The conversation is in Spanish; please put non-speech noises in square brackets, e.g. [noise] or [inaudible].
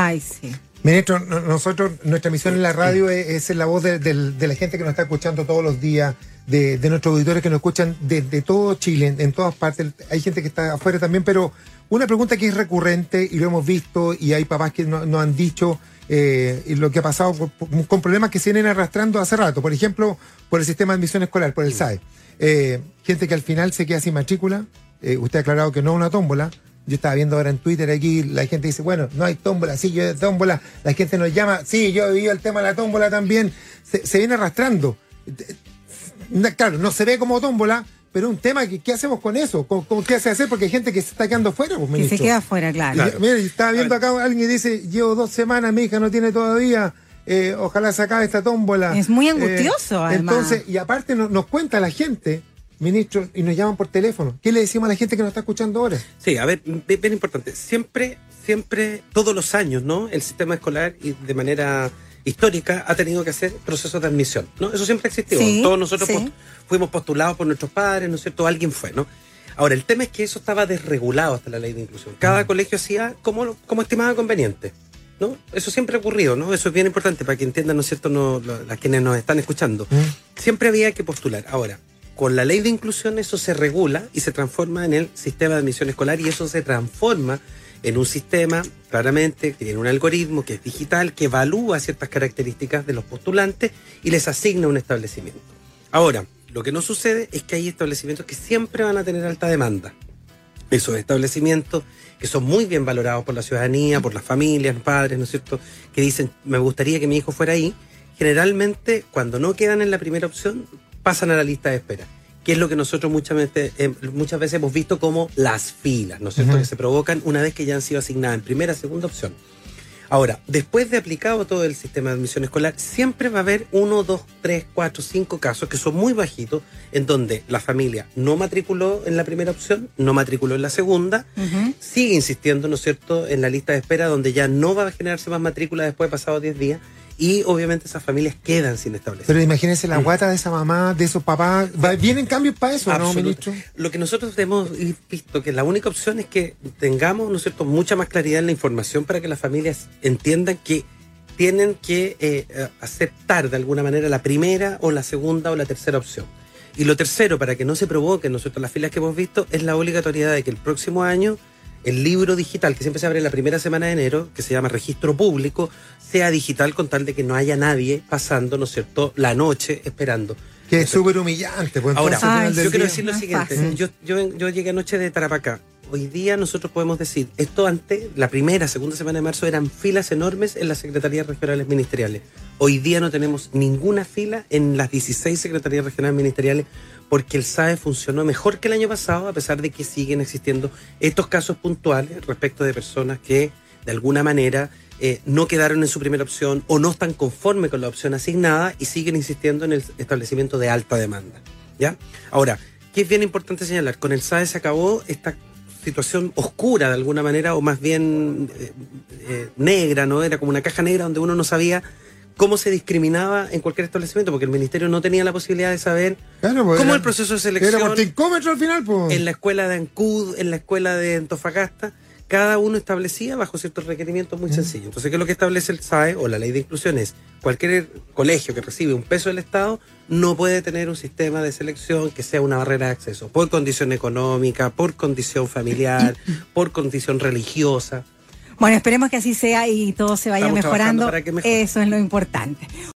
Ay, sí. Ministro, nosotros, nuestra misión en la radio es, ser la voz de, la gente que nos está escuchando todos los días, de, nuestros auditores que nos escuchan desde todo Chile, en, todas partes. Hay gente que está afuera también, pero una pregunta que es recurrente y lo hemos visto y hay papás que nos, han dicho eh, lo que ha pasado con, problemas que se vienen arrastrando hace rato. Por ejemplo, por el sistema de admisión escolar, por el SAE. Eh, gente que al final se queda sin matrícula. Eh, usted ha aclarado que no es una tómbola yo estaba viendo ahora en Twitter aquí, la gente dice, bueno, no hay tómbola, sí, yo tómbola, la gente nos llama, sí, yo he vivido el tema de la tómbola también, se, viene arrastrando. Claro, no se ve como tómbola, pero un tema, ¿qué, hacemos con eso? ¿Cómo, qué hace hacer? Porque hay gente que se está quedando fuera. Pues, que se queda fuera, claro. mira, estaba viendo acá alguien que dice, llevo dos semanas, mi hija no tiene todavía, eh, ojalá se acabe esta tómbola. Es muy angustioso, eh, además. Entonces, y aparte nos cuenta la gente ministro, y nos llaman por teléfono. ¿Qué le decimos a la gente que nos está escuchando ahora? Sí, a ver, bien importante. Siempre, siempre, todos los años, ¿no? El sistema escolar y de manera histórica ha tenido que hacer procesos de admisión, ¿no? Eso siempre ha existido. Todos nosotros fuimos postulados por nuestros padres, ¿no es cierto? Alguien fue, ¿no? Ahora, el tema es que eso estaba desregulado hasta la ley de inclusión. Cada colegio hacía como, como estimaba conveniente. ¿no? Eso siempre ha ocurrido, ¿no? Eso es bien importante para que entiendan, ¿no es cierto?, no, las quienes nos están escuchando. Siempre había que postular. Ahora, con la ley de inclusión eso se regula y se transforma en el sistema de admisión escolar y eso se transforma en un sistema, claramente, que tiene un algoritmo que es digital, que evalúa ciertas características de los postulantes y les asigna un establecimiento. Ahora, lo que no sucede es que hay establecimientos que siempre van a tener alta demanda. Esos establecimientos que son muy bien valorados por la ciudadanía, por las familias, los padres, ¿no es cierto? Que dicen, me gustaría que mi hijo fuera ahí. Generalmente, cuando no quedan en la primera opción, pasan a la lista de espera, que es lo que nosotros muchas veces, eh, muchas veces hemos visto como las filas, ¿no es cierto?, que se provocan una vez que ya han sido asignadas en primera, segunda opción. Ahora, después de aplicado todo el sistema de admisión escolar, siempre va a haber uno, dos, tres, cuatro, cinco casos que son muy bajitos, en donde la familia no matriculó en la primera opción, no matriculó en la segunda, sigue insistiendo, ¿no es cierto?, en la lista de espera, donde ya no va a generarse más matrícula después de pasados 10 días, y obviamente esas familias quedan sin establecer. Pero imagínense la mm. guata de esa mamá, de esos papás. ¿Vienen cambios para eso, no, ministro? Lo que nosotros hemos visto que la única opción es que tengamos, ¿no es cierto?, mucha más claridad en la información para que las familias entiendan que tienen que eh, aceptar de alguna manera la primera o la segunda o la tercera opción. Y lo tercero, para que no se provoquen nosotros las filas que hemos visto, es la obligatoriedad de que el próximo año el libro digital, que siempre se abre la primera semana de enero, que se llama registro público, sea digital con tal de que no haya nadie pasando, ¿no es cierto?, la noche esperando. Que es súper humillante. Pues, Ahora, yo quiero decir lo siguiente. Yo, yo, llegué anoche de Tarapacá. Hoy día nosotros podemos decir, esto antes, la primera, segunda semana de marzo, eran filas enormes en las secretarías regionales ministeriales. Hoy día no tenemos ninguna fila en las 16 secretarías regionales ministeriales porque el SAE funcionó mejor que el año pasado, a pesar de que siguen existiendo estos casos puntuales respecto de personas que de alguna manera eh, no quedaron en su primera opción o no están conformes con la opción asignada y siguen insistiendo en el establecimiento de alta demanda. ¿ya? Ahora, ¿qué es bien importante señalar? Con el SAE se acabó esta situación oscura de alguna manera, o más bien eh, eh, negra, ¿no? Era como una caja negra donde uno no sabía cómo se discriminaba en cualquier establecimiento, porque el ministerio no tenía la posibilidad de saber pues, cómo el proceso de selección. Era por al final, pues. En la escuela de Ancud, en la escuela de Antofagasta, cada uno establecía bajo ciertos requerimientos muy mm. sencillos. Entonces, ¿qué es lo que establece el SAE o la ley de inclusión? Es cualquier colegio que recibe un peso del Estado no puede tener un sistema de selección que sea una barrera de acceso, por condición económica, por condición familiar, [laughs] por condición religiosa. Bueno, esperemos que así sea y todo se vaya mejorando. Eso es lo importante.